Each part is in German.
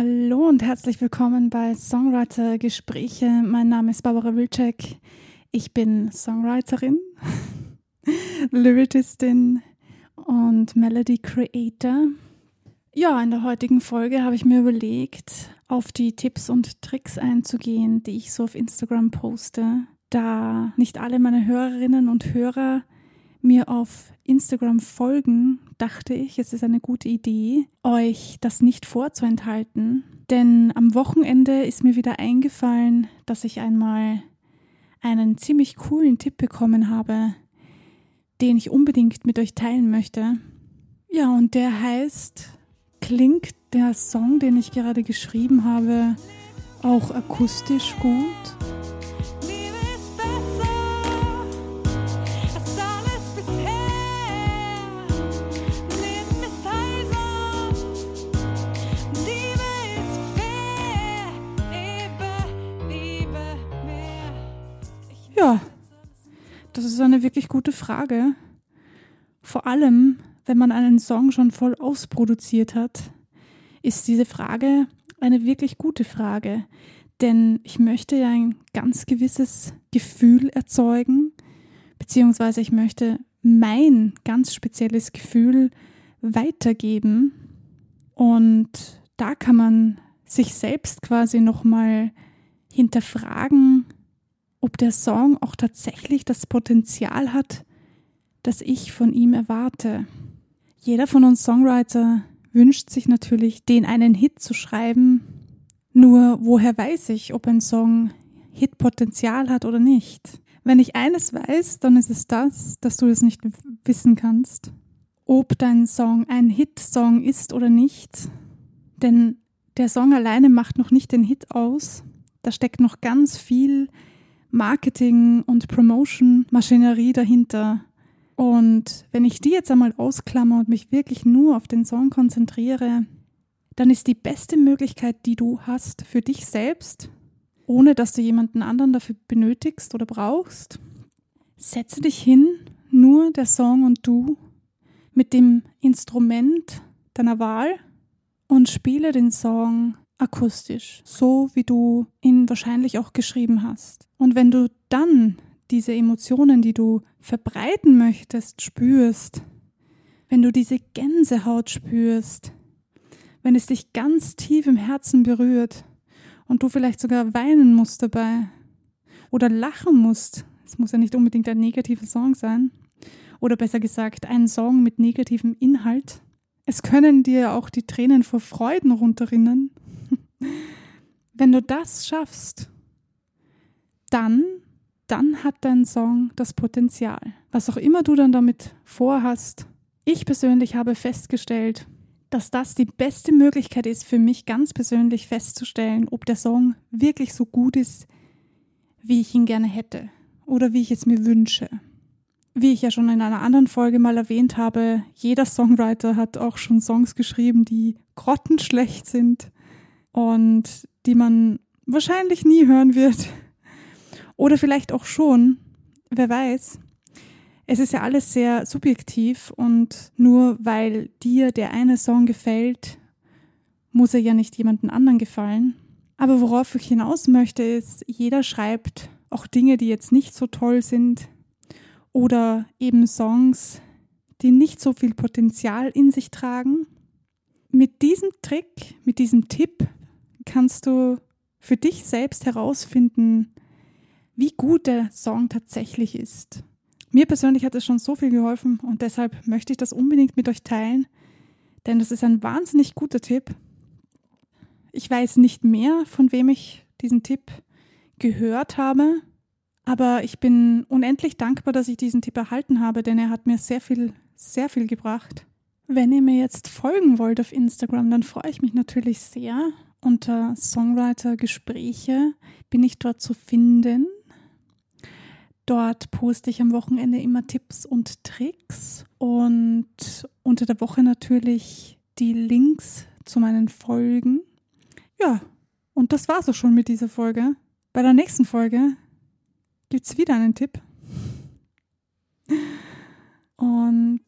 Hallo und herzlich willkommen bei Songwriter Gespräche. Mein Name ist Barbara Wilczek. Ich bin Songwriterin, Lyricistin und Melody Creator. Ja, in der heutigen Folge habe ich mir überlegt, auf die Tipps und Tricks einzugehen, die ich so auf Instagram poste, da nicht alle meine Hörerinnen und Hörer mir auf Instagram folgen, dachte ich, es ist eine gute Idee, euch das nicht vorzuenthalten. Denn am Wochenende ist mir wieder eingefallen, dass ich einmal einen ziemlich coolen Tipp bekommen habe, den ich unbedingt mit euch teilen möchte. Ja, und der heißt, klingt der Song, den ich gerade geschrieben habe, auch akustisch gut? Das ist eine wirklich gute Frage. Vor allem, wenn man einen Song schon voll ausproduziert hat, ist diese Frage eine wirklich gute Frage. Denn ich möchte ja ein ganz gewisses Gefühl erzeugen, beziehungsweise ich möchte mein ganz spezielles Gefühl weitergeben. Und da kann man sich selbst quasi nochmal hinterfragen, ob der Song auch tatsächlich das Potenzial hat, das ich von ihm erwarte. Jeder von uns Songwriter wünscht sich natürlich, den einen Hit zu schreiben. Nur woher weiß ich, ob ein Song Hitpotenzial hat oder nicht? Wenn ich eines weiß, dann ist es das, dass du es nicht wissen kannst, ob dein Song ein Hit-Song ist oder nicht. Denn der Song alleine macht noch nicht den Hit aus. Da steckt noch ganz viel Marketing- und Promotion-Maschinerie dahinter. Und wenn ich die jetzt einmal ausklammer und mich wirklich nur auf den Song konzentriere, dann ist die beste Möglichkeit, die du hast für dich selbst, ohne dass du jemanden anderen dafür benötigst oder brauchst, setze dich hin, nur der Song und du, mit dem Instrument deiner Wahl und spiele den Song akustisch, so wie du ihn wahrscheinlich auch geschrieben hast. Und wenn du dann diese Emotionen, die du verbreiten möchtest, spürst, wenn du diese Gänsehaut spürst, wenn es dich ganz tief im Herzen berührt und du vielleicht sogar weinen musst dabei oder lachen musst, es muss ja nicht unbedingt ein negativer Song sein, oder besser gesagt ein Song mit negativem Inhalt. Es können dir auch die Tränen vor Freuden runterrinnen. Wenn du das schaffst, dann, dann hat dein Song das Potenzial. Was auch immer du dann damit vorhast. Ich persönlich habe festgestellt, dass das die beste Möglichkeit ist für mich ganz persönlich festzustellen, ob der Song wirklich so gut ist, wie ich ihn gerne hätte oder wie ich es mir wünsche. Wie ich ja schon in einer anderen Folge mal erwähnt habe, jeder Songwriter hat auch schon Songs geschrieben, die grottenschlecht sind und die man wahrscheinlich nie hören wird. Oder vielleicht auch schon, wer weiß. Es ist ja alles sehr subjektiv und nur weil dir der eine Song gefällt, muss er ja nicht jemanden anderen gefallen. Aber worauf ich hinaus möchte, ist, jeder schreibt auch Dinge, die jetzt nicht so toll sind oder eben Songs, die nicht so viel Potenzial in sich tragen. Mit diesem Trick, mit diesem Tipp kannst du für dich selbst herausfinden, wie gut der Song tatsächlich ist. Mir persönlich hat es schon so viel geholfen und deshalb möchte ich das unbedingt mit euch teilen, denn das ist ein wahnsinnig guter Tipp. Ich weiß nicht mehr, von wem ich diesen Tipp gehört habe, aber ich bin unendlich dankbar, dass ich diesen Tipp erhalten habe, denn er hat mir sehr viel, sehr viel gebracht. Wenn ihr mir jetzt folgen wollt auf Instagram, dann freue ich mich natürlich sehr unter Songwriter Gespräche bin ich dort zu finden. Dort poste ich am Wochenende immer Tipps und Tricks und unter der Woche natürlich die Links zu meinen Folgen. Ja, und das war's auch schon mit dieser Folge. Bei der nächsten Folge gibt es wieder einen Tipp. Und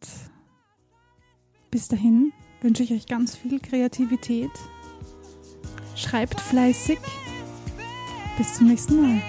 bis dahin wünsche ich euch ganz viel Kreativität schreibt fleißig. Bis zum nächsten Mal.